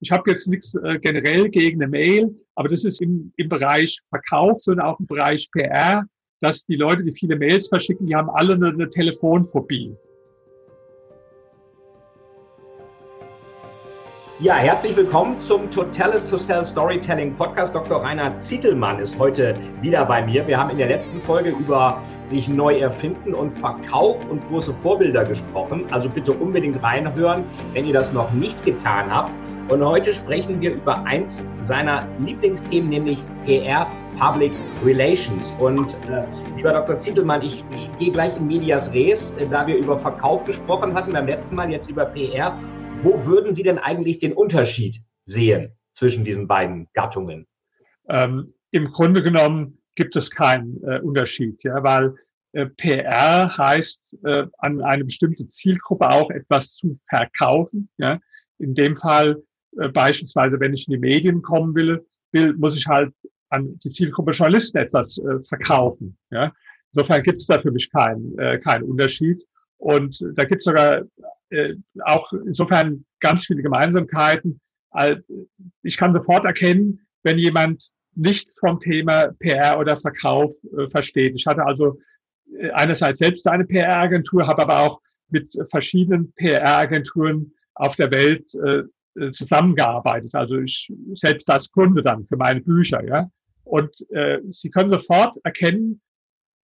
ich habe jetzt nichts äh, generell gegen eine Mail, aber das ist im, im Bereich Verkauf, sondern auch im Bereich PR, dass die Leute, die viele Mails verschicken, die haben alle eine, Telefonphobie. Ja, herzlich willkommen zum Totalis to Sell Storytelling Podcast. Dr. Rainer Zietelmann ist heute wieder bei mir. Wir haben in der letzten Folge über sich neu erfinden und Verkauf und große Vorbilder gesprochen. Also bitte unbedingt reinhören, wenn ihr das noch nicht getan habt. Und heute sprechen wir über eins seiner Lieblingsthemen, nämlich PR, Public Relations. Und äh, lieber Dr. Zietelmann, ich, gehe gleich in Medias Res, äh, da wir über Verkauf gesprochen hatten beim letzten Mal, jetzt über PR wo würden Sie denn eigentlich den Unterschied sehen zwischen diesen beiden Gattungen? Ähm, Im Grunde genommen gibt es keinen äh, Unterschied, ja, weil äh, PR heißt, äh, an eine bestimmte Zielgruppe auch etwas zu verkaufen. Ja. In dem Fall beispielsweise, wenn ich in die Medien kommen will, will muss ich halt an die Zielgruppe Journalisten etwas äh, verkaufen. Ja. Insofern gibt es da für mich keinen äh, keinen Unterschied. Und da gibt es sogar äh, auch insofern ganz viele Gemeinsamkeiten. Ich kann sofort erkennen, wenn jemand nichts vom Thema PR oder Verkauf äh, versteht. Ich hatte also äh, einerseits selbst eine PR-Agentur, habe aber auch mit verschiedenen PR-Agenturen auf der Welt äh, äh, zusammengearbeitet. Also ich selbst als Kunde dann für meine Bücher, ja. Und äh, Sie können sofort erkennen,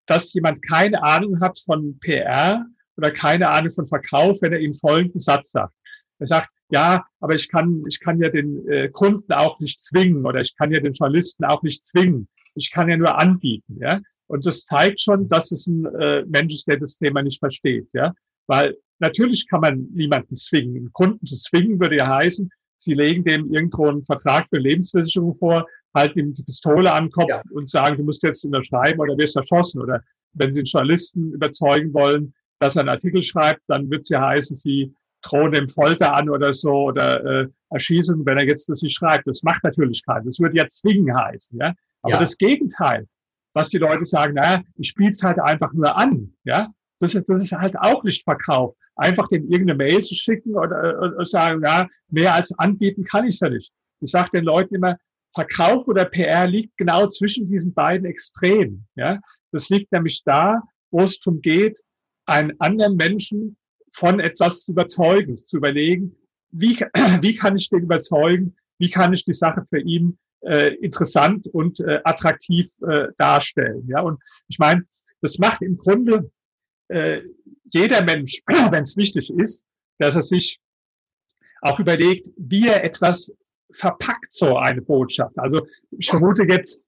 dass jemand keine Ahnung hat von PR oder keine Ahnung von Verkauf, wenn er ihm folgenden Satz sagt. Er sagt, ja, aber ich kann, ich kann ja den äh, Kunden auch nicht zwingen oder ich kann ja den Journalisten auch nicht zwingen. Ich kann ja nur anbieten, ja. Und das zeigt schon, dass es ein äh, Mensch ist, der das Thema nicht versteht, ja. Weil natürlich kann man niemanden zwingen. Einen Kunden zu zwingen würde ja heißen, Sie legen dem irgendwo einen Vertrag für Lebensversicherung vor, halten ihm die Pistole an den Kopf ja. und sagen, du musst jetzt unterschreiben oder wirst erschossen. Oder wenn Sie einen Journalisten überzeugen wollen, dass er einen Artikel schreibt, dann wird es ja heißen, sie drohen dem Folter an oder so oder äh, erschießen, wenn er jetzt das nicht schreibt. Das macht natürlich keiner. Das würde ja zwingen heißen, ja. Aber ja. das Gegenteil, was die Leute sagen, naja, ich spiele es halt einfach nur an, ja. Das ist, das ist halt auch nicht Verkauf. Einfach dem irgendeine Mail zu schicken oder, oder sagen, ja, mehr als anbieten kann ich ja nicht. Ich sage den Leuten immer, Verkauf oder PR liegt genau zwischen diesen beiden Extremen. Ja, das liegt nämlich da, wo es darum geht, einen anderen Menschen von etwas zu überzeugen, zu überlegen, wie, wie kann ich den überzeugen, wie kann ich die Sache für ihn äh, interessant und äh, attraktiv äh, darstellen. Ja, und ich meine, das macht im Grunde äh, jeder Mensch, wenn es wichtig ist, dass er sich auch überlegt, wie er etwas verpackt, so eine Botschaft. Also ich vermute jetzt,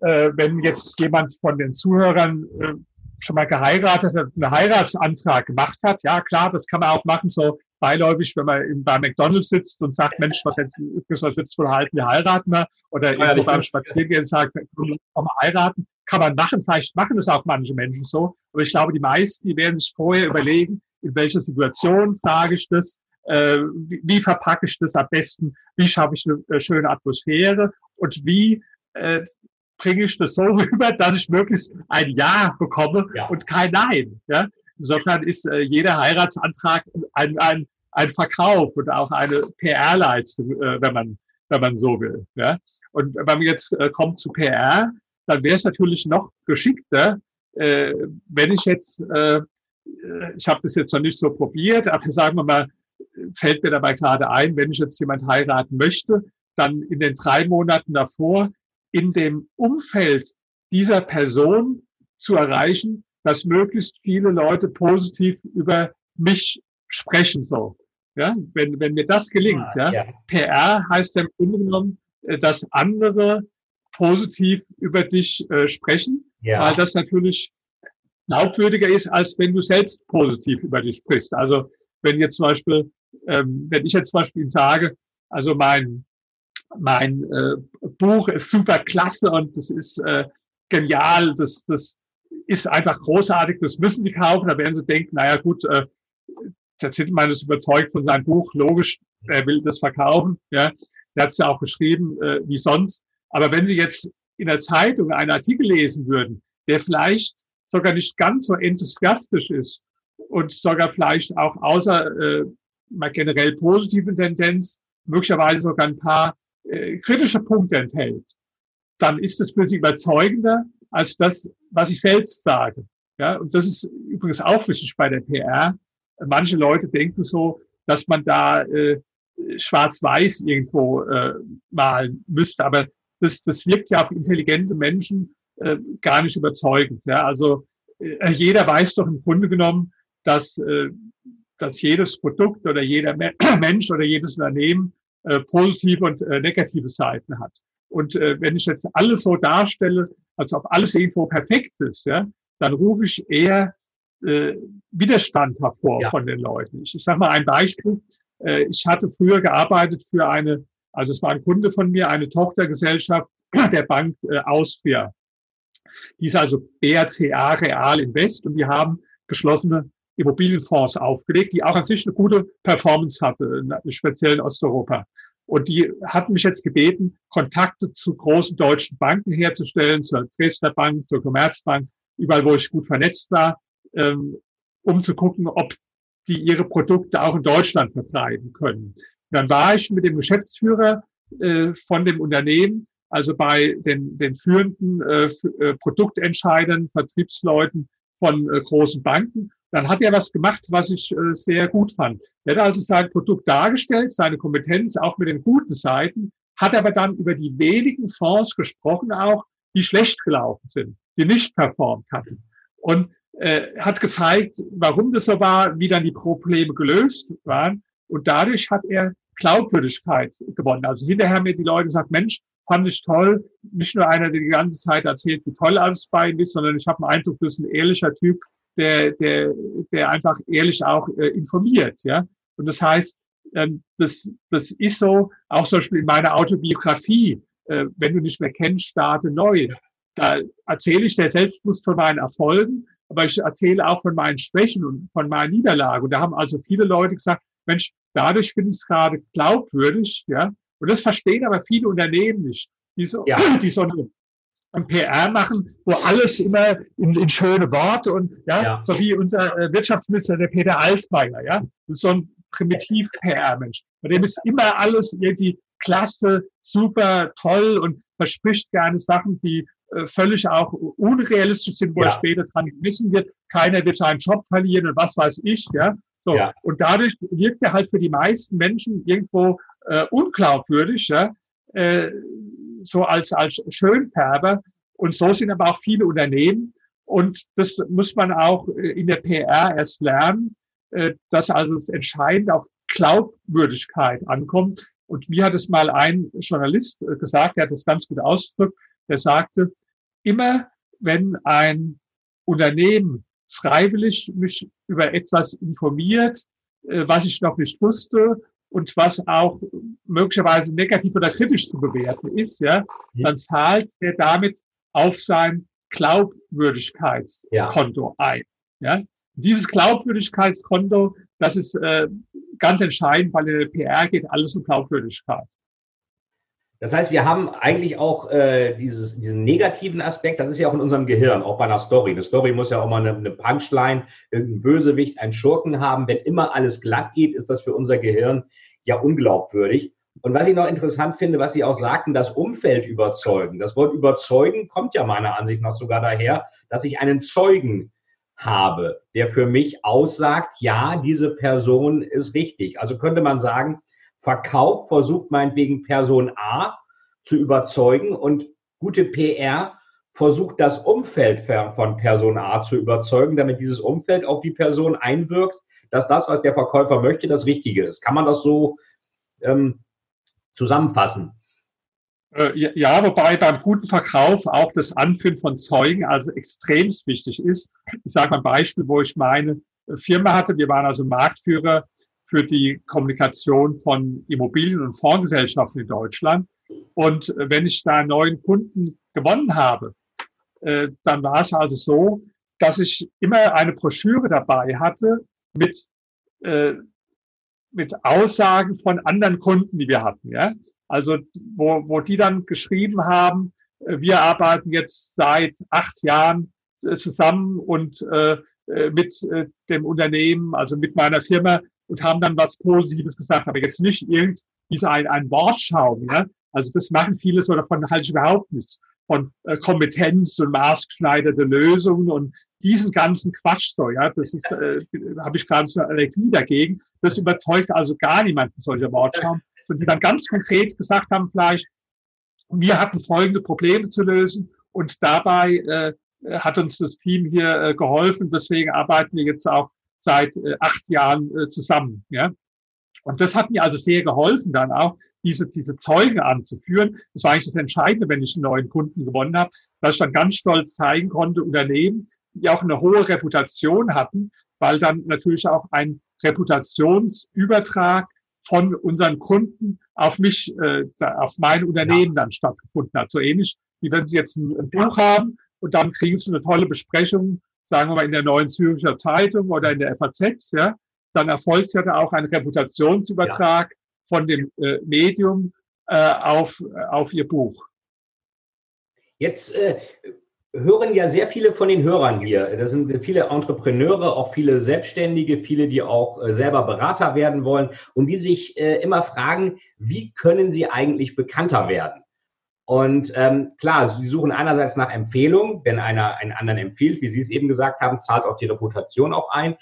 äh, wenn jetzt jemand von den Zuhörern äh, schon mal geheiratet hat, einen Heiratsantrag gemacht hat, ja klar, das kann man auch machen, so beiläufig, wenn man bei McDonalds sitzt und sagt, Mensch, was jetzt, was wird's wohl halten, wir heiraten wir, oder ja, irgendwo beim Spaziergehen sagt, komm mal heiraten, kann man machen, vielleicht machen das auch manche Menschen so, aber ich glaube, die meisten, die werden sich vorher überlegen, in welcher Situation frage ich das, äh, wie, wie verpacke ich das am besten, wie schaffe ich eine, eine schöne Atmosphäre und wie äh, bringe ich das so rüber, dass ich möglichst ein Ja bekomme ja. und kein Nein. Ja? Insofern ist äh, jeder Heiratsantrag ein, ein, ein Verkauf und auch eine PR-Leistung, äh, wenn man wenn man so will. Ja? Und wenn man jetzt äh, kommt zu PR, dann wäre es natürlich noch geschickter, äh, wenn ich jetzt, äh, ich habe das jetzt noch nicht so probiert, aber sagen wir mal, fällt mir dabei gerade ein, wenn ich jetzt jemand heiraten möchte, dann in den drei Monaten davor in dem Umfeld dieser Person zu erreichen, dass möglichst viele Leute positiv über mich sprechen so. Ja, wenn, wenn mir das gelingt, ah, ja, ja. PR heißt ja im Grunde genommen, äh, dass andere positiv über dich äh, sprechen, ja. weil das natürlich glaubwürdiger ist, als wenn du selbst positiv über dich sprichst. Also wenn jetzt zum Beispiel, ähm, wenn ich jetzt zum Beispiel sage, also mein mein äh, Buch ist super klasse und das ist äh, genial, das, das ist einfach großartig, das müssen die kaufen. Da werden sie denken, naja gut, äh, der Zittelmann ist überzeugt von seinem Buch, logisch, er will das verkaufen. Ja, er hat es ja auch geschrieben, äh, wie sonst. Aber wenn Sie jetzt in der Zeitung einen Artikel lesen würden, der vielleicht sogar nicht ganz so enthusiastisch ist und sogar vielleicht auch außer äh, mal generell positiven Tendenz möglicherweise sogar ein paar äh, kritische Punkte enthält, dann ist es plötzlich überzeugender als das, was ich selbst sage. Ja, und das ist übrigens auch wichtig bei der PR. Manche Leute denken so, dass man da äh, schwarz-weiß irgendwo äh, malen müsste, aber das, das wirkt ja auf intelligente Menschen äh, gar nicht überzeugend. Ja? Also äh, jeder weiß doch im Grunde genommen, dass, äh, dass jedes Produkt oder jeder Mensch oder jedes Unternehmen äh, positive und äh, negative Seiten hat. Und äh, wenn ich jetzt alles so darstelle, als ob alles irgendwo perfekt ist, ja, dann rufe ich eher äh, Widerstand hervor ja. von den Leuten. Ich, ich sage mal ein Beispiel. Äh, ich hatte früher gearbeitet für eine, also es war ein Kunde von mir, eine Tochtergesellschaft der Bank äh, Austria. Die ist also BRCA Real Invest und die haben geschlossene Immobilienfonds aufgelegt, die auch an sich eine gute Performance hatte, speziell in Osteuropa. Und die hatten mich jetzt gebeten, Kontakte zu großen deutschen Banken herzustellen, zur Dresdner Bank, zur Commerzbank, überall, wo ich gut vernetzt war, ähm, um zu gucken, ob die ihre Produkte auch in Deutschland vertreiben können. Und dann war ich mit dem Geschäftsführer äh, von dem Unternehmen, also bei den, den führenden äh, äh, Produktentscheidern, Vertriebsleuten von äh, großen Banken. Dann hat er was gemacht, was ich äh, sehr gut fand. Er hat also sein Produkt dargestellt, seine Kompetenz auch mit den guten Seiten, hat aber dann über die wenigen Fonds gesprochen auch, die schlecht gelaufen sind, die nicht performt hatten. Und äh, hat gezeigt, warum das so war, wie dann die Probleme gelöst waren. Und dadurch hat er Glaubwürdigkeit gewonnen. Also hinterher haben mir die Leute gesagt, Mensch, fand ich toll. Nicht nur einer, der die ganze Zeit erzählt, wie toll alles bei ihm ist, sondern ich habe den Eindruck, das ist ein ehrlicher Typ, der, der, der einfach ehrlich auch äh, informiert. Ja? Und das heißt, ähm, das, das ist so, auch zum Beispiel in meiner Autobiografie, äh, wenn du nicht mehr kennst, starte neu. Da erzähle ich sehr selbstbewusst von meinen Erfolgen, aber ich erzähle auch von meinen Schwächen und von meinen Niederlagen. Und da haben also viele Leute gesagt, Mensch, dadurch finde ich es gerade glaubwürdig, ja. Und das verstehen aber viele Unternehmen nicht, die so, ja. die so eine ein PR machen, wo alles immer in, in schöne Worte und ja, ja, so wie unser äh, Wirtschaftsminister, der Peter Altmaier, ja, das ist so ein primitiv PR-Mensch. Bei dem ist immer alles irgendwie klasse, super, toll und verspricht gerne Sachen, die äh, völlig auch unrealistisch sind, wo ja. er später dran gewissen wird. Keiner wird seinen Job verlieren und was weiß ich, ja. So. Ja. Und dadurch wirkt er halt für die meisten Menschen irgendwo äh, unglaubwürdig, ja. Äh, so als, als Schönfärber. Und so sind aber auch viele Unternehmen. Und das muss man auch äh, in der PR erst lernen, äh, dass also es entscheidend auf Glaubwürdigkeit ankommt. Und mir hat es mal ein Journalist äh, gesagt, der hat das ganz gut ausgedrückt, der sagte, immer wenn ein Unternehmen freiwillig mich über etwas informiert, was ich noch nicht wusste und was auch möglicherweise negativ oder kritisch zu bewerten ist, ja, dann zahlt er damit auf sein Glaubwürdigkeitskonto ja. ein. Ja. Dieses Glaubwürdigkeitskonto, das ist äh, ganz entscheidend, weil in der PR geht alles um Glaubwürdigkeit. Das heißt, wir haben eigentlich auch äh, dieses, diesen negativen Aspekt, das ist ja auch in unserem Gehirn, auch bei einer Story. Eine Story muss ja auch mal eine, eine Punchline, irgendein Bösewicht, einen Schurken haben. Wenn immer alles glatt geht, ist das für unser Gehirn ja unglaubwürdig. Und was ich noch interessant finde, was Sie auch sagten, das Umfeld überzeugen. Das Wort überzeugen kommt ja meiner Ansicht nach sogar daher, dass ich einen Zeugen habe, der für mich aussagt, ja, diese Person ist richtig. Also könnte man sagen, Verkauf versucht meinetwegen Person A zu überzeugen und gute PR versucht das Umfeld von Person A zu überzeugen, damit dieses Umfeld auf die Person einwirkt, dass das, was der Verkäufer möchte, das Richtige ist. Kann man das so ähm, zusammenfassen? Äh, ja, wobei beim guten Verkauf auch das Anführen von Zeugen also extrem wichtig ist. Ich sage mal ein Beispiel, wo ich meine Firma hatte. Wir waren also Marktführer für die Kommunikation von Immobilien- und Fondsgesellschaften in Deutschland. Und äh, wenn ich da einen neuen Kunden gewonnen habe, äh, dann war es also so, dass ich immer eine Broschüre dabei hatte mit, äh, mit Aussagen von anderen Kunden, die wir hatten. Ja? Also wo, wo die dann geschrieben haben, wir arbeiten jetzt seit acht Jahren zusammen und äh, mit äh, dem Unternehmen, also mit meiner Firma, und haben dann was Positives gesagt, aber jetzt nicht irgendwie so ein, ein Wortschaum. Ja? Also das machen viele so davon halte ich überhaupt nichts. Von äh, Kompetenz und maßgeschneiderte Lösungen und diesen ganzen Quatsch so, ja, das ist, äh, habe ich gerade so eine Allergie dagegen. Das überzeugt also gar niemanden solcher Wortschaum, sondern die dann ganz konkret gesagt haben vielleicht, wir hatten folgende Probleme zu lösen und dabei äh, hat uns das Team hier äh, geholfen. Deswegen arbeiten wir jetzt auch seit äh, acht Jahren äh, zusammen. Ja? Und das hat mir also sehr geholfen, dann auch diese, diese Zeugen anzuführen. Das war eigentlich das Entscheidende, wenn ich einen neuen Kunden gewonnen habe, dass ich dann ganz stolz zeigen konnte, Unternehmen, die auch eine hohe Reputation hatten, weil dann natürlich auch ein Reputationsübertrag von unseren Kunden auf mich, äh, auf mein Unternehmen dann stattgefunden hat. So ähnlich wie wenn Sie jetzt ein, ein Buch haben und dann kriegen Sie eine tolle Besprechung, sagen wir mal in der Neuen Zürcher Zeitung oder in der FAZ, ja, dann erfolgt ja da auch ein Reputationsübertrag ja. von dem äh, Medium äh, auf, auf Ihr Buch. Jetzt äh, hören ja sehr viele von den Hörern hier. Das sind viele Entrepreneure, auch viele Selbstständige, viele, die auch äh, selber Berater werden wollen und die sich äh, immer fragen, wie können sie eigentlich bekannter werden? Und ähm, klar, sie suchen einerseits nach Empfehlung, wenn einer einen anderen empfiehlt, wie Sie es eben gesagt haben, zahlt auch die Reputation auch ein.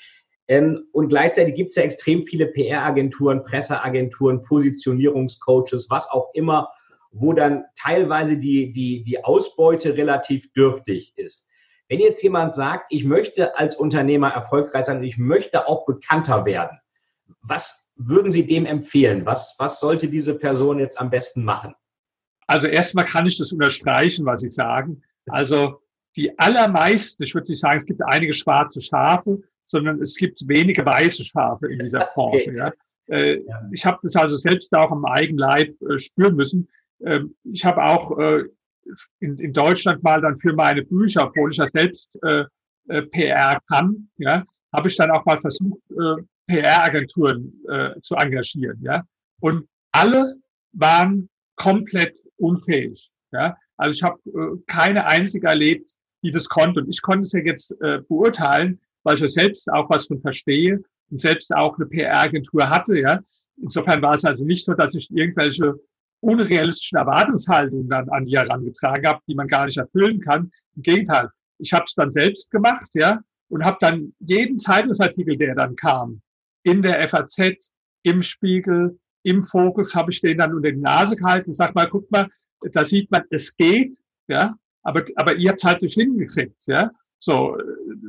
Ähm, und gleichzeitig gibt es ja extrem viele PR-Agenturen, Presseagenturen, Positionierungscoaches, was auch immer, wo dann teilweise die, die, die Ausbeute relativ dürftig ist. Wenn jetzt jemand sagt, ich möchte als Unternehmer erfolgreich sein und ich möchte auch bekannter werden, was würden Sie dem empfehlen? Was, was sollte diese Person jetzt am besten machen? Also erstmal kann ich das unterstreichen, was Sie sagen. Also die allermeisten, ich würde nicht sagen, es gibt einige schwarze Schafe, sondern es gibt wenige weiße Schafe in dieser Branche. Ja. Äh, ich habe das also selbst auch am eigenen Leib äh, spüren müssen. Ähm, ich habe auch äh, in, in, Deutschland mal dann für meine Bücher, obwohl ich ja selbst äh, äh PR kann, ja, habe ich dann auch mal versucht, äh, PR-Agenturen zu engagieren. Ja. Und alle waren komplett unfähig. Ja. Also ich habe keine einzige erlebt, die das konnte. Und ich konnte es ja jetzt beurteilen, weil ich ja selbst auch was von verstehe und selbst auch eine PR-Agentur hatte. Ja. Insofern war es also nicht so, dass ich irgendwelche unrealistischen Erwartungshaltungen dann an die herangetragen habe, die man gar nicht erfüllen kann. Im Gegenteil, ich habe es dann selbst gemacht, ja, und habe dann jeden Zeitungsartikel, der dann kam, in der FAZ, im Spiegel, im Fokus, habe ich den dann unter die Nase gehalten und sag mal, guck mal, da sieht man, es geht, ja, aber, aber ihr habt halt nicht hingekriegt, ja. So,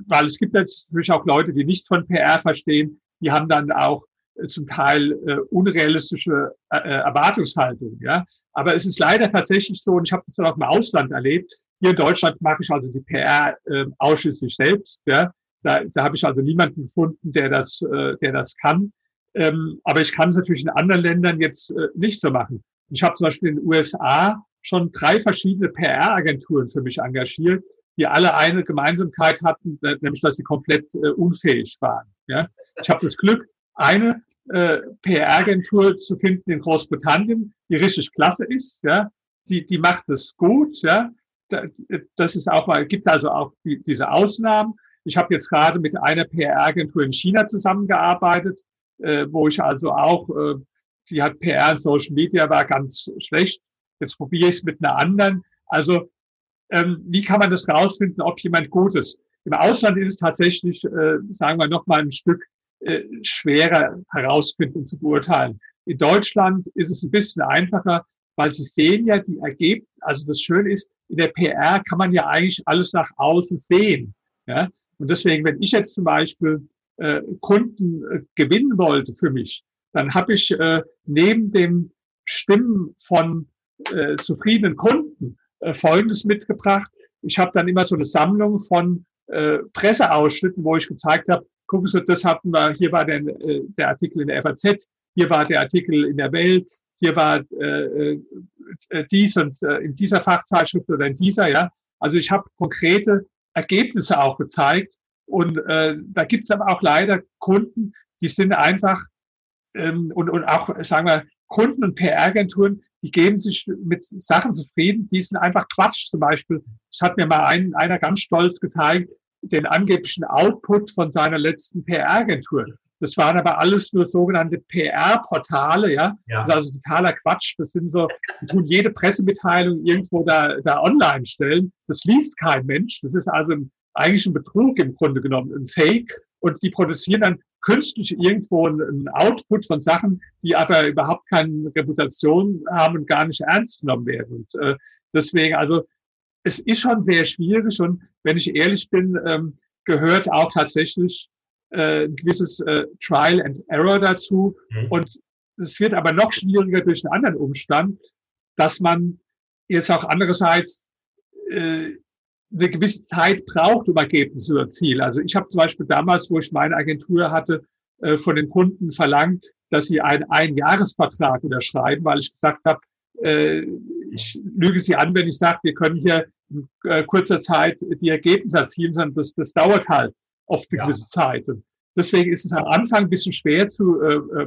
weil es gibt natürlich auch Leute, die nichts von PR verstehen, die haben dann auch äh, zum Teil äh, unrealistische äh, äh, Erwartungshaltung. Ja, aber es ist leider tatsächlich so, und ich habe das dann auch im Ausland erlebt. Hier in Deutschland mache ich also die PR äh, ausschließlich selbst. Ja, da, da habe ich also niemanden gefunden, der das, äh, der das kann. Ähm, aber ich kann es natürlich in anderen Ländern jetzt äh, nicht so machen. Ich habe zum Beispiel in den USA schon drei verschiedene PR-Agenturen für mich engagiert, die alle eine Gemeinsamkeit hatten, nämlich dass sie komplett äh, unfähig waren. Ja? Ich habe das Glück, eine äh, PR-Agentur zu finden in Großbritannien, die richtig klasse ist, ja, die, die macht es gut, ja. Das ist auch mal, gibt also auch die, diese Ausnahmen. Ich habe jetzt gerade mit einer PR-Agentur in China zusammengearbeitet, äh, wo ich also auch, äh, die hat PR in Social Media, war ganz schlecht. Jetzt probiere ich es mit einer anderen. Also ähm, wie kann man das rausfinden, ob jemand gut ist? Im Ausland ist es tatsächlich, äh, sagen wir noch mal ein Stück äh, schwerer herausfinden zu beurteilen. In Deutschland ist es ein bisschen einfacher, weil Sie sehen ja die Ergebnisse, also das Schöne ist, in der PR kann man ja eigentlich alles nach außen sehen. Ja? Und deswegen, wenn ich jetzt zum Beispiel äh, Kunden äh, gewinnen wollte für mich, dann habe ich äh, neben dem Stimmen von äh, zufriedenen Kunden äh, Folgendes mitgebracht. Ich habe dann immer so eine Sammlung von äh, Presseausschnitten, wo ich gezeigt habe, gucken Sie, das hatten wir, hier war der, äh, der Artikel in der FAZ, hier war der Artikel in der Welt, hier war äh, äh, dies und äh, in dieser Fachzeitschrift oder in dieser, ja. Also ich habe konkrete Ergebnisse auch gezeigt. Und äh, da gibt es aber auch leider Kunden, die sind einfach ähm, und, und auch, sagen wir, Kunden und PR-Agenturen, die geben sich mit Sachen zufrieden, die sind einfach Quatsch. Zum Beispiel, das hat mir mal ein, einer ganz stolz gezeigt, den angeblichen Output von seiner letzten PR-Agentur. Das waren aber alles nur sogenannte PR-Portale, ja. ja. Das ist also totaler Quatsch. Das sind so, die tun jede Pressemitteilung irgendwo da, da online stellen. Das liest kein Mensch. Das ist also ein, eigentlich ein Betrug im Grunde genommen, ein Fake. Und die produzieren dann künstlich irgendwo ein Output von Sachen, die aber überhaupt keine Reputation haben und gar nicht ernst genommen werden. Und äh, deswegen, also es ist schon sehr schwierig und wenn ich ehrlich bin, ähm, gehört auch tatsächlich äh, ein gewisses äh, Trial and Error dazu. Mhm. Und es wird aber noch schwieriger durch einen anderen Umstand, dass man jetzt auch andererseits äh, eine gewisse Zeit braucht, um Ergebnisse zu erzielen. Also ich habe zum Beispiel damals, wo ich meine Agentur hatte, äh, von den Kunden verlangt, dass sie einen Einjahresvertrag unterschreiben, weil ich gesagt habe, äh, ich lüge sie an, wenn ich sage, wir können hier in äh, kurzer Zeit die Ergebnisse erzielen, sondern das, das dauert halt oft eine ja. gewisse Zeit. Und deswegen ist es am Anfang ein bisschen schwer zu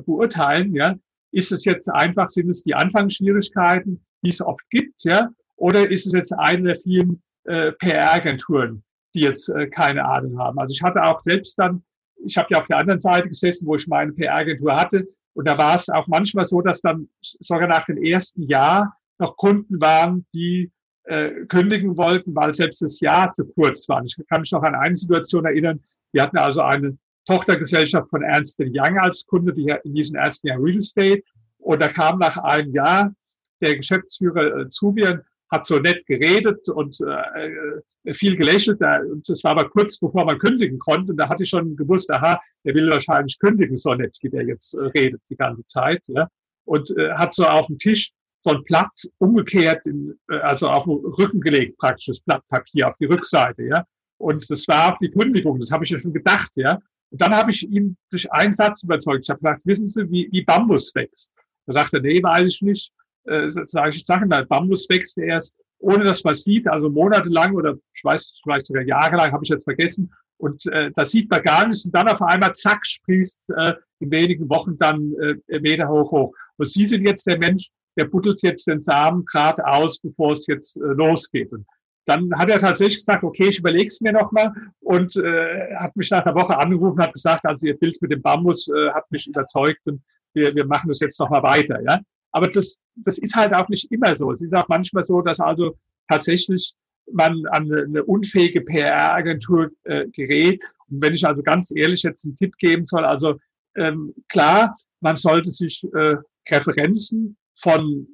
beurteilen, ja. Ist es jetzt einfach, sind es die Anfangsschwierigkeiten, die es oft gibt, ja? Oder ist es jetzt eine der vielen äh, PR-Agenturen, die jetzt äh, keine Ahnung haben. Also ich hatte auch selbst dann, ich habe ja auf der anderen Seite gesessen, wo ich meine PR-Agentur hatte, und da war es auch manchmal so, dass dann sogar nach dem ersten Jahr noch Kunden waren, die äh, kündigen wollten, weil selbst das Jahr zu kurz war. Ich kann mich noch an eine Situation erinnern. Wir hatten also eine Tochtergesellschaft von Ernst Young als Kunde, die in diesem ersten Jahr Real Estate. Und da kam nach einem Jahr der Geschäftsführer äh, zu mir hat so nett geredet und äh, viel gelächelt. Und das war aber kurz bevor man kündigen konnte. Und da hatte ich schon gewusst, aha, der will wahrscheinlich kündigen, so nett, wie der jetzt äh, redet die ganze Zeit. Ja. Und äh, hat so auf dem Tisch so ein Blatt umgekehrt, in, äh, also auf den Rücken gelegt, praktisch das Blatt Papier auf die Rückseite. Ja. Und das war die Kündigung, das habe ich ja schon gedacht. ja. Und dann habe ich ihn durch einen Satz überzeugt. Ich habe gesagt, wissen Sie, wie, wie Bambus wächst? Da sagte er, nee, weiß ich nicht äh, sage ich Sachen, der Bambus wächst erst, ohne dass man sieht, also monatelang oder ich weiß, vielleicht sogar jahrelang, habe ich jetzt vergessen. Und äh, das sieht man gar nicht. Und dann auf einmal, zack, sprießt äh, in wenigen Wochen dann äh, Meter hoch hoch. Und Sie sind jetzt der Mensch, der buddelt jetzt den Samen gerade aus, bevor es jetzt äh, losgeht. Und dann hat er tatsächlich gesagt, okay, ich überlege es mir nochmal und äh, hat mich nach einer Woche angerufen, hat gesagt, also Ihr Bild mit dem Bambus äh, hat mich überzeugt und wir, wir machen das jetzt nochmal weiter. Ja? Aber das, das ist halt auch nicht immer so. Es ist auch manchmal so, dass also tatsächlich man an eine unfähige PR-Agentur äh, gerät. Und wenn ich also ganz ehrlich jetzt einen Tipp geben soll, also ähm, klar, man sollte sich äh, Referenzen von,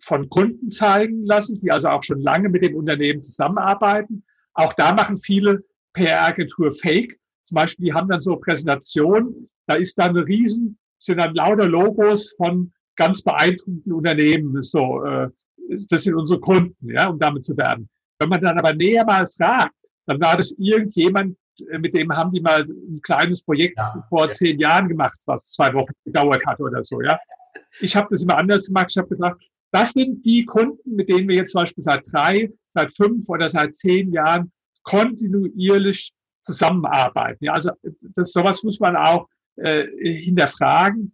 von Kunden zeigen lassen, die also auch schon lange mit dem Unternehmen zusammenarbeiten. Auch da machen viele PR-Agentur Fake. Zum Beispiel, die haben dann so Präsentationen, da ist dann eine riesen, sind dann lauter Logos von ganz beeindruckenden Unternehmen. So, äh, das sind unsere Kunden, ja, um damit zu werden. Wenn man dann aber näher mal fragt, dann war das irgendjemand, äh, mit dem haben die mal ein kleines Projekt ja, vor ja. zehn Jahren gemacht, was zwei Wochen gedauert hat oder so, ja. Ich habe das immer anders gemacht. Ich habe gesagt, das sind die Kunden, mit denen wir jetzt zum Beispiel seit drei, seit fünf oder seit zehn Jahren kontinuierlich zusammenarbeiten. Ja, also das sowas muss man auch äh, hinterfragen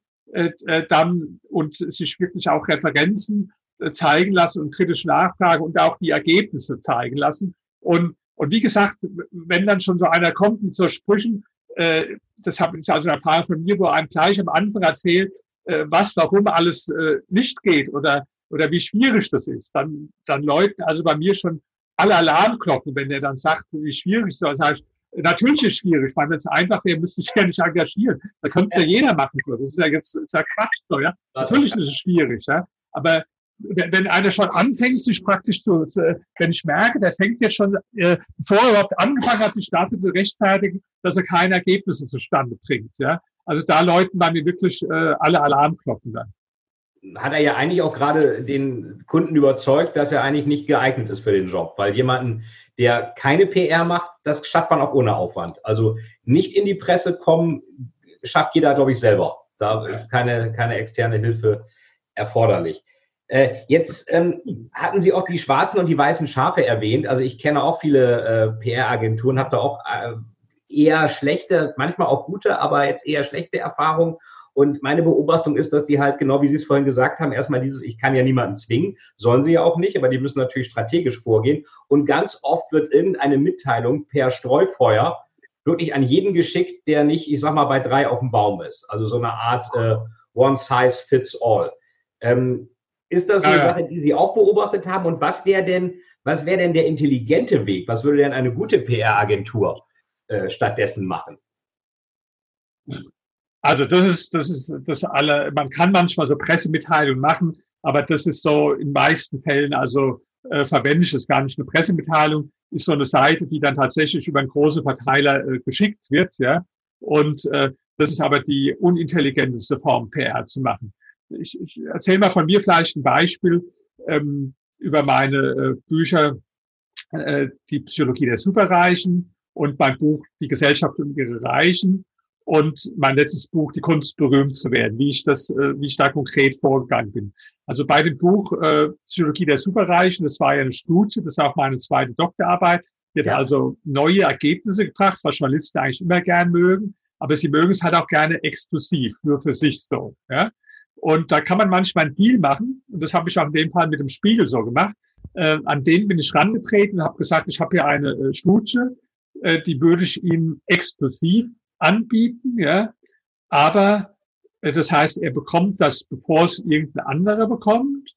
dann und sich wirklich auch Referenzen äh, zeigen lassen und kritisch nachfragen und auch die Ergebnisse zeigen lassen. Und, und wie gesagt, wenn dann schon so einer kommt mit so Sprüchen, äh, das habe ich also ein paar von mir, wo einem gleich am Anfang erzählt, äh, was, warum alles äh, nicht geht oder, oder wie schwierig das ist, dann, dann läuten also bei mir schon alle Alarmglocken, wenn der dann sagt, wie schwierig. Dann sage ich, Natürlich ist es schwierig, weil wenn es einfach wäre, müsste ich ja nicht engagieren. Da könnte es ja. ja jeder machen. Das ist ja jetzt ist ja Quatsch. So, ja? Natürlich ist es schwierig. Ja? Aber wenn einer schon anfängt, sich praktisch zu, wenn ich merke, der fängt jetzt schon, äh, bevor er überhaupt angefangen hat, sich dafür zu rechtfertigen, dass er keine Ergebnisse zustande bringt. Ja? Also da läuten bei mir wirklich äh, alle Alarmglocken dann. Hat er ja eigentlich auch gerade den Kunden überzeugt, dass er eigentlich nicht geeignet ist für den Job, weil jemanden, der keine PR macht, das schafft man auch ohne Aufwand. Also nicht in die Presse kommen, schafft jeder, glaube ich, selber. Da ist keine, keine externe Hilfe erforderlich. Äh, jetzt ähm, hatten Sie auch die schwarzen und die weißen Schafe erwähnt. Also ich kenne auch viele äh, PR-Agenturen, habe da auch äh, eher schlechte, manchmal auch gute, aber jetzt eher schlechte Erfahrungen. Und meine Beobachtung ist, dass die halt, genau wie Sie es vorhin gesagt haben, erstmal dieses, ich kann ja niemanden zwingen, sollen sie ja auch nicht, aber die müssen natürlich strategisch vorgehen. Und ganz oft wird irgendeine Mitteilung per Streufeuer wirklich an jeden geschickt, der nicht, ich sag mal, bei drei auf dem Baum ist. Also so eine Art äh, One Size Fits All. Ähm, ist das eine ja, Sache, die Sie auch beobachtet haben? Und was wäre denn, was wäre denn der intelligente Weg? Was würde denn eine gute PR-Agentur äh, stattdessen machen? Also das ist, das ist das alle, man kann manchmal so Pressemitteilungen machen, aber das ist so in meisten Fällen, also äh, verwende ich das gar nicht. Eine Pressemitteilung ist so eine Seite, die dann tatsächlich über einen großen Verteiler äh, geschickt wird, ja. Und äh, das ist aber die unintelligenteste Form, PR zu machen. Ich, ich erzähle mal von mir vielleicht ein Beispiel ähm, über meine äh, Bücher, äh, die Psychologie der Superreichen und mein Buch Die Gesellschaft und ihre Reichen und mein letztes Buch Die Kunst berühmt zu werden, wie ich das, äh, wie ich da konkret vorgegangen bin. Also bei dem Buch äh, Psychologie der Superreichen, das war ja eine Studie, das war auch meine zweite Doktorarbeit, die hat ja. also neue Ergebnisse gebracht, was Journalisten eigentlich immer gern mögen, aber sie mögen es halt auch gerne exklusiv, nur für sich so. Ja? Und da kann man manchmal ein Deal machen, und das habe ich auch in dem Fall mit dem Spiegel so gemacht. Äh, an den bin ich rangetreten und habe gesagt, ich habe hier eine äh, Studie, äh, die würde ich Ihnen exklusiv anbieten, ja. Aber äh, das heißt, er bekommt das, bevor es irgendein anderer bekommt,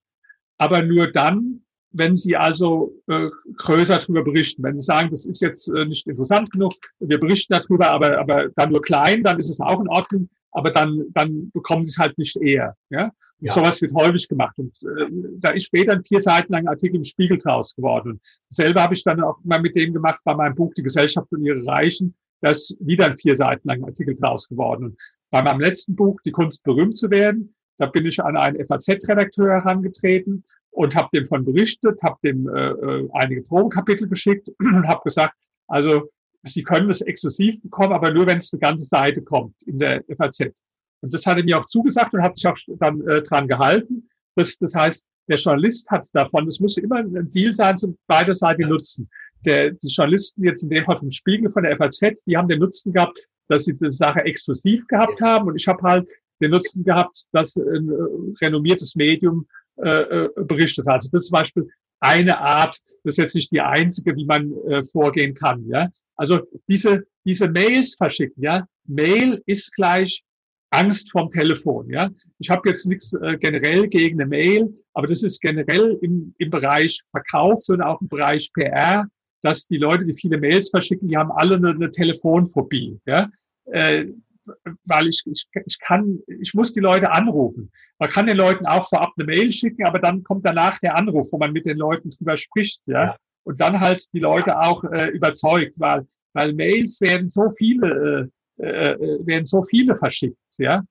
aber nur dann, wenn Sie also äh, größer darüber berichten. Wenn Sie sagen, das ist jetzt äh, nicht interessant genug, wir berichten darüber, aber, aber dann nur klein, dann ist es auch in Ordnung, aber dann, dann bekommen Sie es halt nicht eher. Ja? Und ja. sowas wird häufig gemacht. Und äh, da ist später ein vier Seiten lang Artikel im Spiegel draus geworden. Und selber habe ich dann auch mal mit dem gemacht bei meinem Buch Die Gesellschaft und ihre Reichen, da ist wieder ein vier Seiten lang Artikel draus geworden. Und bei meinem letzten Buch, Die Kunst berühmt zu werden, da bin ich an einen FAZ-Redakteur herangetreten und habe dem von berichtet, habe dem äh, äh einige Probenkapitel geschickt und habe gesagt, also Sie können es exklusiv bekommen, aber nur, wenn es eine ganze Seite kommt in der FAZ. Und das hat er mir auch zugesagt und hat sich auch dann äh, dran gehalten. Das, das heißt, der Journalist hat davon, das muss immer ein Deal sein zum beider Seite nutzen der, die Journalisten jetzt in dem Fall vom Spiegel, von der FAZ, die haben den Nutzen gehabt, dass sie die Sache exklusiv gehabt haben. Und ich habe halt den Nutzen gehabt, dass ein äh, renommiertes Medium äh, äh, berichtet hat. Also das ist zum Beispiel eine Art, das ist jetzt nicht die einzige, wie man äh, vorgehen kann. Ja? Also diese, diese Mails verschicken, ja. Mail ist gleich Angst vom Telefon. Ja, ich habe jetzt nichts äh, generell gegen eine Mail, aber das ist generell im, im Bereich Verkauf, sondern auch im Bereich PR dass die Leute, die viele Mails verschicken, die haben alle eine, eine Telefonphobie. Ja? Äh, weil ich, ich, ich kann, ich muss die Leute anrufen. Man kann den Leuten auch vorab eine Mail schicken, aber dann kommt danach der Anruf, wo man mit den Leuten drüber spricht, ja. ja. Und dann halt die Leute auch äh, überzeugt, weil, weil Mails werden so viele, äh, äh, werden so viele verschickt, ja.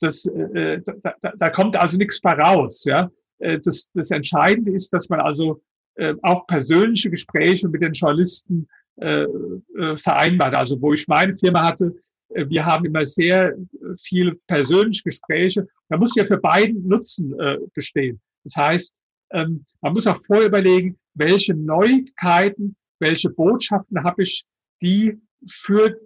Das, äh, da, da, da kommt also nichts mehr raus, ja. Äh, das, das Entscheidende ist, dass man also äh, auch persönliche Gespräche mit den Journalisten äh, äh, vereinbart. Also wo ich meine Firma hatte, äh, wir haben immer sehr viele persönliche Gespräche. Da muss ja für beiden Nutzen äh, bestehen. Das heißt, ähm, man muss auch vorher überlegen, welche Neuigkeiten, welche Botschaften habe ich, die für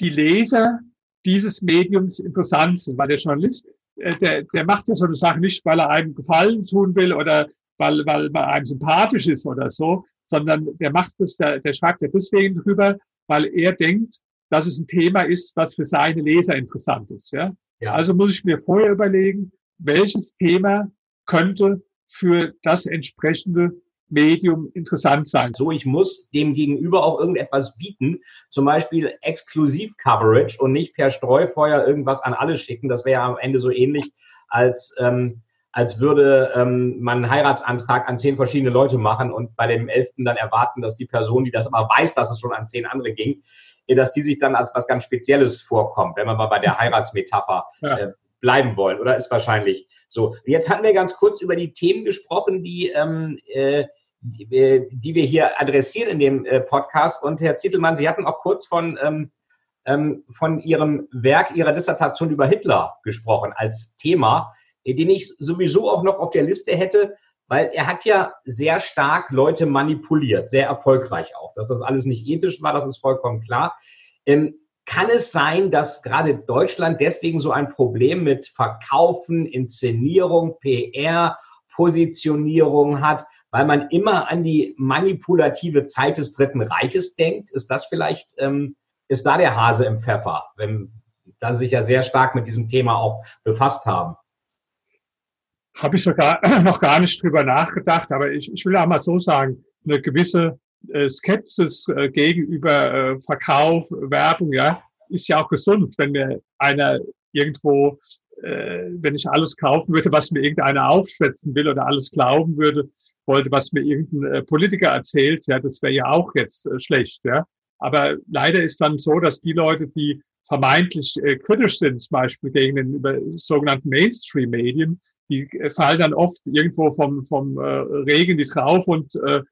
die Leser dieses Mediums interessant sind. Weil der Journalist, äh, der, der macht ja so eine Sache nicht, weil er einem Gefallen tun will oder weil, weil man einem sympathisch ist oder so, sondern der macht das, der, der schreibt ja deswegen drüber, weil er denkt, dass es ein Thema ist, was für seine Leser interessant ist. Ja? ja. Also muss ich mir vorher überlegen, welches Thema könnte für das entsprechende Medium interessant sein. So, ich muss dem Gegenüber auch irgendetwas bieten, zum Beispiel Exklusiv-Coverage und nicht per Streufeuer irgendwas an alle schicken. Das wäre ja am Ende so ähnlich, als ähm, als würde ähm, man einen Heiratsantrag an zehn verschiedene Leute machen und bei dem elften dann erwarten, dass die Person, die das aber weiß, dass es schon an zehn andere ging, äh, dass die sich dann als was ganz Spezielles vorkommt, wenn wir mal bei der Heiratsmetapher ja. äh, bleiben wollen, oder ist wahrscheinlich so. Jetzt hatten wir ganz kurz über die Themen gesprochen, die, ähm, äh, die, äh, die wir hier adressieren in dem äh, Podcast. Und Herr Zittelmann, Sie hatten auch kurz von, ähm, ähm, von Ihrem Werk, Ihrer Dissertation über Hitler gesprochen als Thema den ich sowieso auch noch auf der Liste hätte, weil er hat ja sehr stark Leute manipuliert, sehr erfolgreich auch. Dass das alles nicht ethisch war, das ist vollkommen klar. Ähm, kann es sein, dass gerade Deutschland deswegen so ein Problem mit Verkaufen, Inszenierung, PR, Positionierung hat, weil man immer an die manipulative Zeit des Dritten Reiches denkt? Ist das vielleicht ähm, ist da der Hase im Pfeffer, wenn da sich ja sehr stark mit diesem Thema auch befasst haben? Habe ich sogar noch gar nicht drüber nachgedacht, aber ich, ich will auch mal so sagen, eine gewisse äh, Skepsis äh, gegenüber äh, Verkauf, Werbung, ja, ist ja auch gesund, wenn mir einer irgendwo, wenn ich alles kaufen würde, was mir irgendeiner aufschwätzen will oder alles glauben würde, wollte, was mir irgendein Politiker erzählt, ja, das wäre ja auch jetzt schlecht, ja. Aber leider ist dann so, dass die Leute, die vermeintlich äh, kritisch sind, zum Beispiel gegen den über sogenannten Mainstream-Medien, die äh, fallen dann oft irgendwo vom, vom äh, Regen die drauf und äh,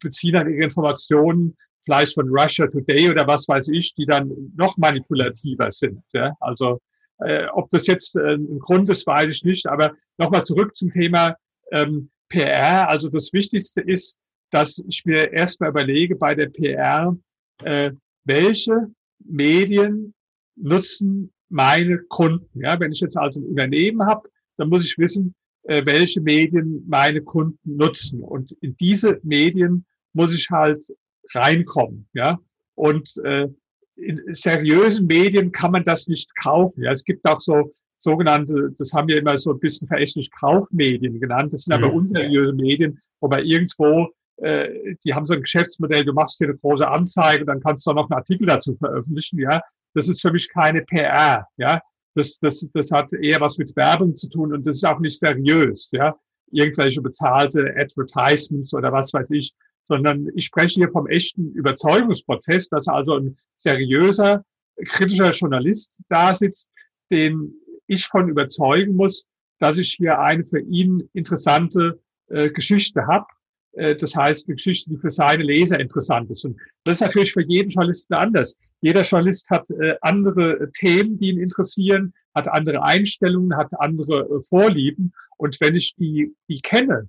beziehen dann ihre Informationen vielleicht von Russia Today oder was weiß ich, die dann noch manipulativer sind. Ja? Also äh, ob das jetzt äh, ein Grund ist, weiß ich nicht. Aber nochmal zurück zum Thema ähm, PR. Also das Wichtigste ist, dass ich mir erstmal überlege bei der PR, äh, welche Medien nutzen meine Kunden. Ja, wenn ich jetzt also ein Unternehmen habe, dann muss ich wissen, äh, welche Medien meine Kunden nutzen. Und in diese Medien muss ich halt reinkommen. Ja, und äh, in seriösen Medien kann man das nicht kaufen. Ja, es gibt auch so sogenannte, das haben wir immer so ein bisschen verächtlich Kaufmedien genannt. Das sind aber mhm. unseriöse Medien, wobei irgendwo äh, die haben so ein Geschäftsmodell, du machst dir eine große Anzeige, dann kannst du noch einen Artikel dazu veröffentlichen, ja. Das ist für mich keine PR, ja. Das, das, das hat eher was mit Werbung zu tun und das ist auch nicht seriös, ja. Irgendwelche bezahlte Advertisements oder was weiß ich, sondern ich spreche hier vom echten Überzeugungsprozess, dass also ein seriöser, kritischer Journalist da sitzt, den ich von überzeugen muss, dass ich hier eine für ihn interessante äh, Geschichte habe das heißt, eine Geschichte, die für seine Leser interessant ist. Und das ist natürlich für jeden Journalisten anders. Jeder Journalist hat äh, andere Themen, die ihn interessieren, hat andere Einstellungen, hat andere äh, Vorlieben. Und wenn ich die, die kenne,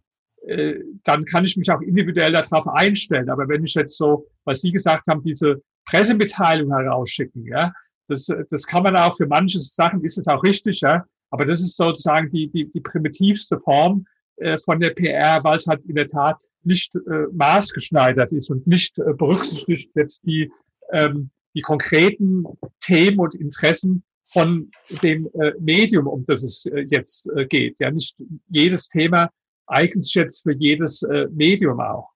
dann kann ich mich auch individuell darauf einstellen. Aber wenn ich jetzt so, was Sie gesagt haben, diese Pressemitteilung herausschicken, ja, das, das kann man auch für manche Sachen, ist es auch richtig, ja. Aber das ist sozusagen die, die, die primitivste Form, äh, von der PR, weil es halt in der Tat nicht äh, maßgeschneidert ist und nicht äh, berücksichtigt jetzt die, ähm, die konkreten Themen und Interessen von dem äh, Medium, um das es äh, jetzt äh, geht. Ja, nicht jedes Thema eignet sich jetzt für jedes äh, Medium auch.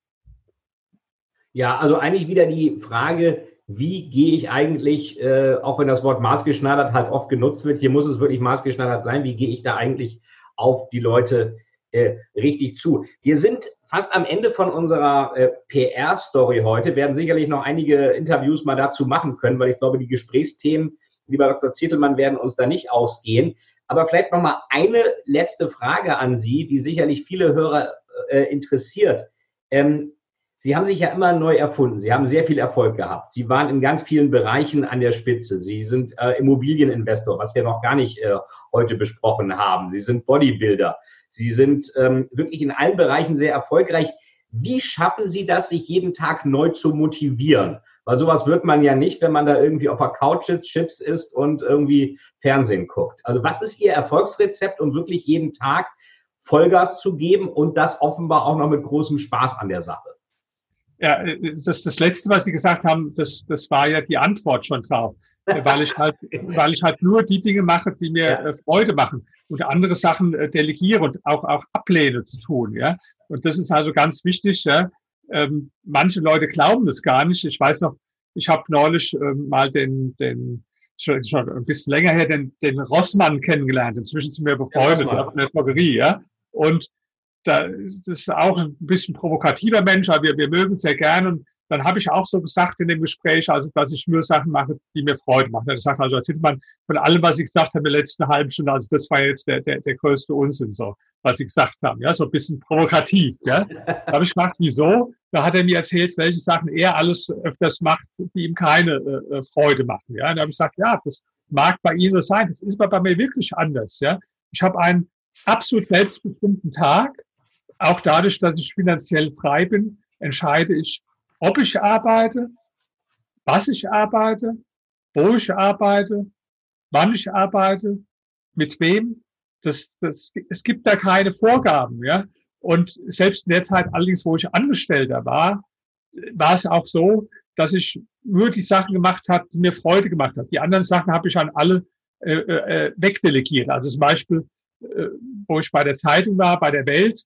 Ja, also eigentlich wieder die Frage, wie gehe ich eigentlich, äh, auch wenn das Wort maßgeschneidert halt oft genutzt wird, hier muss es wirklich maßgeschneidert sein, wie gehe ich da eigentlich auf die Leute äh, richtig zu. Wir sind fast am Ende von unserer äh, PR-Story heute, werden sicherlich noch einige Interviews mal dazu machen können, weil ich glaube, die Gesprächsthemen, lieber Dr. Zittelmann, werden uns da nicht ausgehen. Aber vielleicht noch mal eine letzte Frage an Sie, die sicherlich viele Hörer äh, interessiert. Ähm, Sie haben sich ja immer neu erfunden. Sie haben sehr viel Erfolg gehabt. Sie waren in ganz vielen Bereichen an der Spitze. Sie sind äh, Immobilieninvestor, was wir noch gar nicht äh, heute besprochen haben. Sie sind Bodybuilder. Sie sind ähm, wirklich in allen Bereichen sehr erfolgreich. Wie schaffen Sie das, sich jeden Tag neu zu motivieren? Weil sowas wird man ja nicht, wenn man da irgendwie auf der Couch sitzt, Chips isst und irgendwie Fernsehen guckt. Also was ist Ihr Erfolgsrezept, um wirklich jeden Tag Vollgas zu geben und das offenbar auch noch mit großem Spaß an der Sache? Ja, das, das Letzte, was Sie gesagt haben, das, das war ja die Antwort schon drauf. Weil ich halt, weil ich halt nur die Dinge mache, die mir ja. Äh, Freude machen und andere Sachen äh, delegiere und auch, auch ablehne zu tun, ja. Und das ist also ganz wichtig, ja. Ähm, manche Leute glauben das gar nicht. Ich weiß noch, ich habe neulich ähm, mal den, den schon, schon ein bisschen länger her, den, den Rossmann kennengelernt. Inzwischen sind wir befreundet ja, in der Drogerie, ja. Und da, das ist auch ein bisschen provokativer Mensch, aber wir, wir mögen es sehr gern. Und dann habe ich auch so gesagt in dem Gespräch, also dass ich nur Sachen mache, die mir Freude machen. Er sagt also, als hätte man von allem, was ich gesagt habe in der letzten halben Stunde, also das war jetzt der, der, der größte Unsinn, so, was sie gesagt haben. Ja, so ein bisschen provokativ. Ja. Da habe ich gefragt, wieso? Da hat er mir erzählt, welche Sachen er alles öfters macht, die ihm keine äh, äh Freude machen. Ja. da habe ich gesagt, ja, das mag bei Ihnen so sein, das ist aber bei mir wirklich anders. Ja. Ich habe einen absolut selbstbestimmten Tag. Auch dadurch, dass ich finanziell frei bin, entscheide ich, ob ich arbeite, was ich arbeite, wo ich arbeite, wann ich arbeite, mit wem. Das, das, es gibt da keine Vorgaben, ja. Und selbst in der Zeit allerdings, wo ich Angestellter war, war es auch so, dass ich nur die Sachen gemacht habe, die mir Freude gemacht haben. Die anderen Sachen habe ich an alle äh, äh, wegdelegiert. Also zum Beispiel, äh, wo ich bei der Zeitung war, bei der Welt,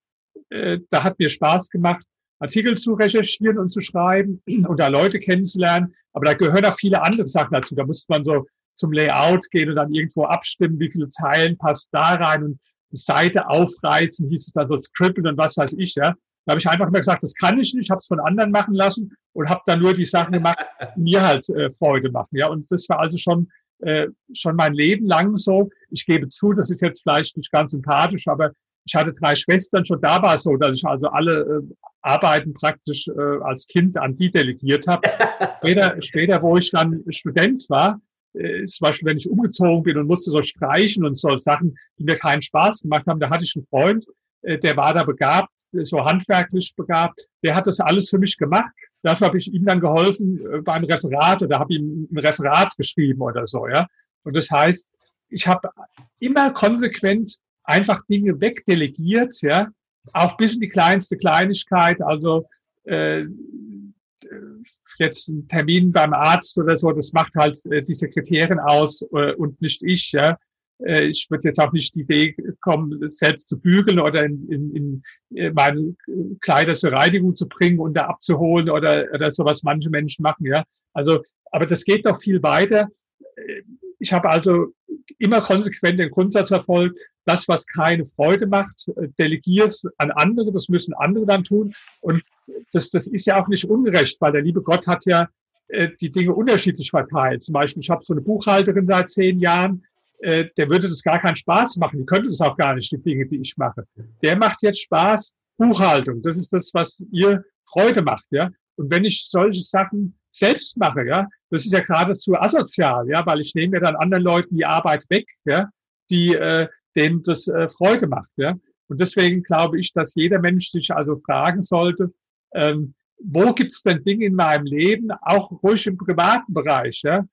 äh, da hat mir Spaß gemacht, Artikel zu recherchieren und zu schreiben und da Leute kennenzulernen. Aber da gehören auch viele andere Sachen dazu. Da muss man so zum Layout gehen und dann irgendwo abstimmen, wie viele Zeilen passt da rein und die Seite aufreißen, hieß es dann so Scribble und was weiß ich, ja. Da habe ich einfach immer gesagt, das kann ich nicht, ich habe es von anderen machen lassen und habe dann nur die Sachen gemacht, die mir halt äh, Freude machen. Ja, und das war also schon äh, schon mein Leben lang so. Ich gebe zu, das ist jetzt vielleicht nicht ganz sympathisch, aber ich hatte drei Schwestern, schon da war es so, dass ich also alle äh, Arbeiten praktisch äh, als Kind an die delegiert habe. später, später, wo ich dann Student war, äh, zum Beispiel, wenn ich umgezogen bin und musste so streichen und so Sachen, die mir keinen Spaß gemacht haben, da hatte ich einen Freund, äh, der war da begabt, so handwerklich begabt, der hat das alles für mich gemacht. Dafür habe ich ihm dann geholfen äh, beim Referat oder habe ihm ein Referat geschrieben oder so, ja. Und das heißt, ich habe immer konsequent einfach Dinge wegdelegiert, ja, auch bis in die kleinste Kleinigkeit. Also äh, jetzt ein Termin beim Arzt oder so, das macht halt äh, die Sekretärin aus äh, und nicht ich. Ja. Äh, ich würde jetzt auch nicht die Idee kommen, selbst zu bügeln oder in, in, in äh, meine Kleider zur Reinigung zu bringen und da abzuholen oder, oder so, was manche Menschen machen. Ja. Also, aber das geht noch viel weiter. Äh, ich habe also immer konsequent den Grundsatz verfolgt, das, was keine Freude macht, delegierst an andere, das müssen andere dann tun. Und das, das ist ja auch nicht ungerecht, weil der liebe Gott hat ja äh, die Dinge unterschiedlich verteilt. Zum Beispiel, ich habe so eine Buchhalterin seit zehn Jahren, äh, der würde das gar keinen Spaß machen. Die könnte das auch gar nicht, die Dinge, die ich mache. Der macht jetzt Spaß, Buchhaltung. Das ist das, was ihr Freude macht, ja. Und wenn ich solche Sachen selbst mache, ja, das ist ja geradezu asozial, ja, weil ich nehme ja dann anderen Leuten die Arbeit weg, ja, die äh, denen das äh, Freude macht, ja. Und deswegen glaube ich, dass jeder Mensch sich also fragen sollte, ähm, wo gibt es denn Dinge in meinem Leben, auch ruhig im privaten Bereich, ja,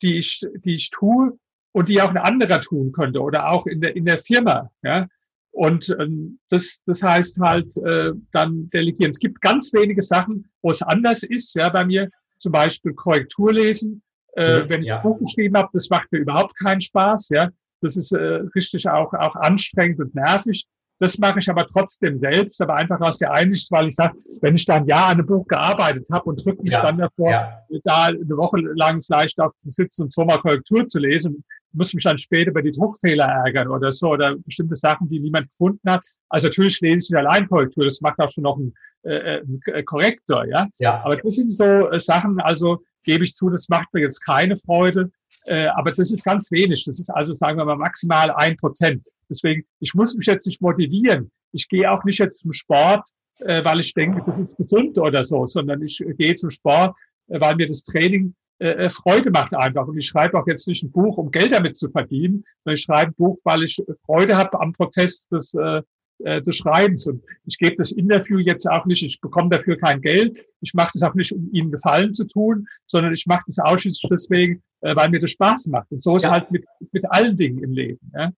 die ich, die ich tue und die auch ein anderer tun könnte oder auch in der, in der Firma, ja. Und ähm, das, das heißt halt äh, dann delegieren. Es gibt ganz wenige Sachen, wo es anders ist, ja, bei mir zum Beispiel Korrektur lesen. Äh, mhm, wenn ich ja. ein Buch geschrieben habe, das macht mir überhaupt keinen Spaß, ja. Das ist äh, richtig auch, auch anstrengend und nervig. Das mache ich aber trotzdem selbst, aber einfach aus der Einsicht, weil ich sage, wenn ich dann ja an einem Buch gearbeitet habe und drücke mich ja, dann davor, ja. da eine Woche lang vielleicht auch zu sitzen und zweimal Korrektur zu lesen, muss mich dann später über die Druckfehler ärgern oder so oder bestimmte Sachen, die niemand gefunden hat. Also natürlich lese ich allein Korrektur, das macht auch schon noch ein, äh, ein Korrektor, ja? ja. Aber das sind so äh, Sachen, also gebe ich zu, das macht mir jetzt keine Freude. Äh, aber das ist ganz wenig. Das ist also, sagen wir mal, maximal ein Prozent. Deswegen, ich muss mich jetzt nicht motivieren. Ich gehe auch nicht jetzt zum Sport, äh, weil ich denke, das ist gesund oder so, sondern ich gehe zum Sport, äh, weil mir das Training äh, äh, Freude macht einfach. Und ich schreibe auch jetzt nicht ein Buch, um Geld damit zu verdienen, sondern ich schreibe ein Buch, weil ich Freude habe am Prozess des, äh, äh, des Schreibens. Und ich gebe das Interview jetzt auch nicht, ich bekomme dafür kein Geld. Ich mache das auch nicht, um Ihnen Gefallen zu tun, sondern ich mache das ausschließlich deswegen, äh, weil mir das Spaß macht. Und so ist ja. halt mit, mit allen Dingen im Leben. Ja?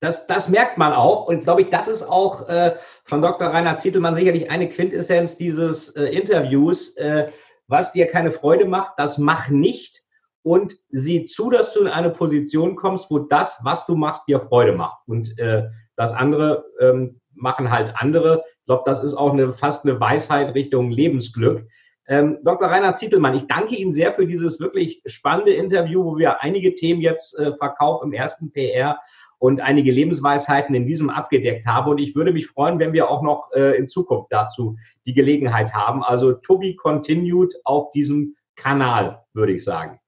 Das, das merkt man auch und glaube ich, das ist auch äh, von Dr. Rainer Zietelmann sicherlich eine Quintessenz dieses äh, Interviews. Äh, was dir keine Freude macht, das mach nicht und sieh zu, dass du in eine Position kommst, wo das, was du machst, dir Freude macht. Und äh, das andere ähm, machen halt andere. Ich glaube, das ist auch eine, fast eine Weisheit Richtung Lebensglück. Ähm, Dr. Rainer Zietelmann, ich danke Ihnen sehr für dieses wirklich spannende Interview, wo wir einige Themen jetzt äh, Verkauf im ersten PR und einige Lebensweisheiten in diesem abgedeckt haben. Und ich würde mich freuen, wenn wir auch noch äh, in Zukunft dazu die Gelegenheit haben. Also to be continued auf diesem Kanal, würde ich sagen.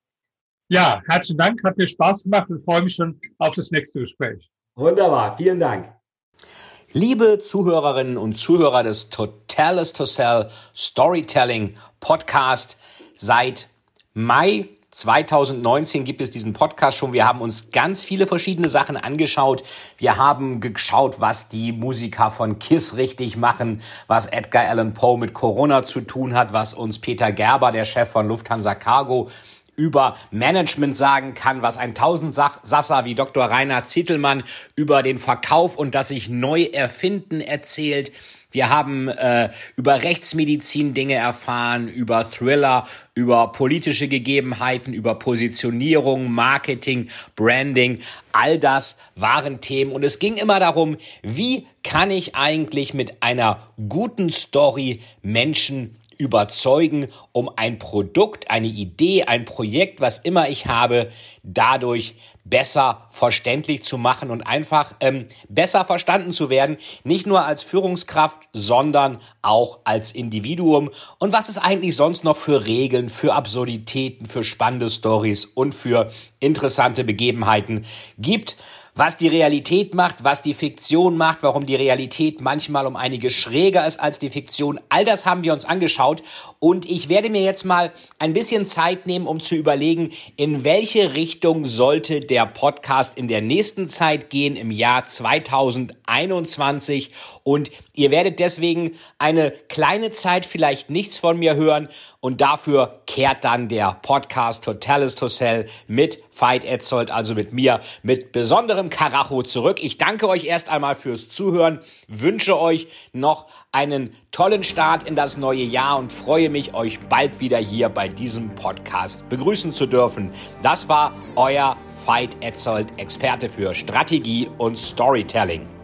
Ja, herzlichen Dank, hat mir Spaß gemacht und freue mich schon auf das nächste Gespräch. Wunderbar, vielen Dank. Liebe Zuhörerinnen und Zuhörer des Totalis to Sell Storytelling Podcast, seit Mai 2019 gibt es diesen Podcast schon. Wir haben uns ganz viele verschiedene Sachen angeschaut. Wir haben geschaut, was die Musiker von KISS richtig machen, was Edgar Allan Poe mit Corona zu tun hat, was uns Peter Gerber, der Chef von Lufthansa Cargo, über Management sagen kann, was ein Tausendsasser wie Dr. Rainer Zittelmann über den Verkauf und das sich neu erfinden erzählt. Wir haben äh, über Rechtsmedizin Dinge erfahren, über Thriller, über politische Gegebenheiten, über Positionierung, Marketing, Branding. All das waren Themen und es ging immer darum, wie kann ich eigentlich mit einer guten Story Menschen überzeugen, um ein Produkt, eine Idee, ein Projekt, was immer ich habe, dadurch besser verständlich zu machen und einfach ähm, besser verstanden zu werden, nicht nur als Führungskraft, sondern auch als Individuum. Und was es eigentlich sonst noch für Regeln, für Absurditäten, für spannende Stories und für interessante Begebenheiten gibt was die Realität macht, was die Fiktion macht, warum die Realität manchmal um einige schräger ist als die Fiktion. All das haben wir uns angeschaut und ich werde mir jetzt mal ein bisschen Zeit nehmen, um zu überlegen, in welche Richtung sollte der Podcast in der nächsten Zeit gehen im Jahr 2021 und ihr werdet deswegen eine kleine Zeit vielleicht nichts von mir hören und dafür kehrt dann der Podcast Hotelis to Sell mit Veit Etzold, also mit mir, mit besonderem Karacho zurück. Ich danke euch erst einmal fürs Zuhören, wünsche euch noch einen tollen Start in das neue Jahr und freue mich, euch bald wieder hier bei diesem Podcast begrüßen zu dürfen. Das war euer Veit Etzold, Experte für Strategie und Storytelling.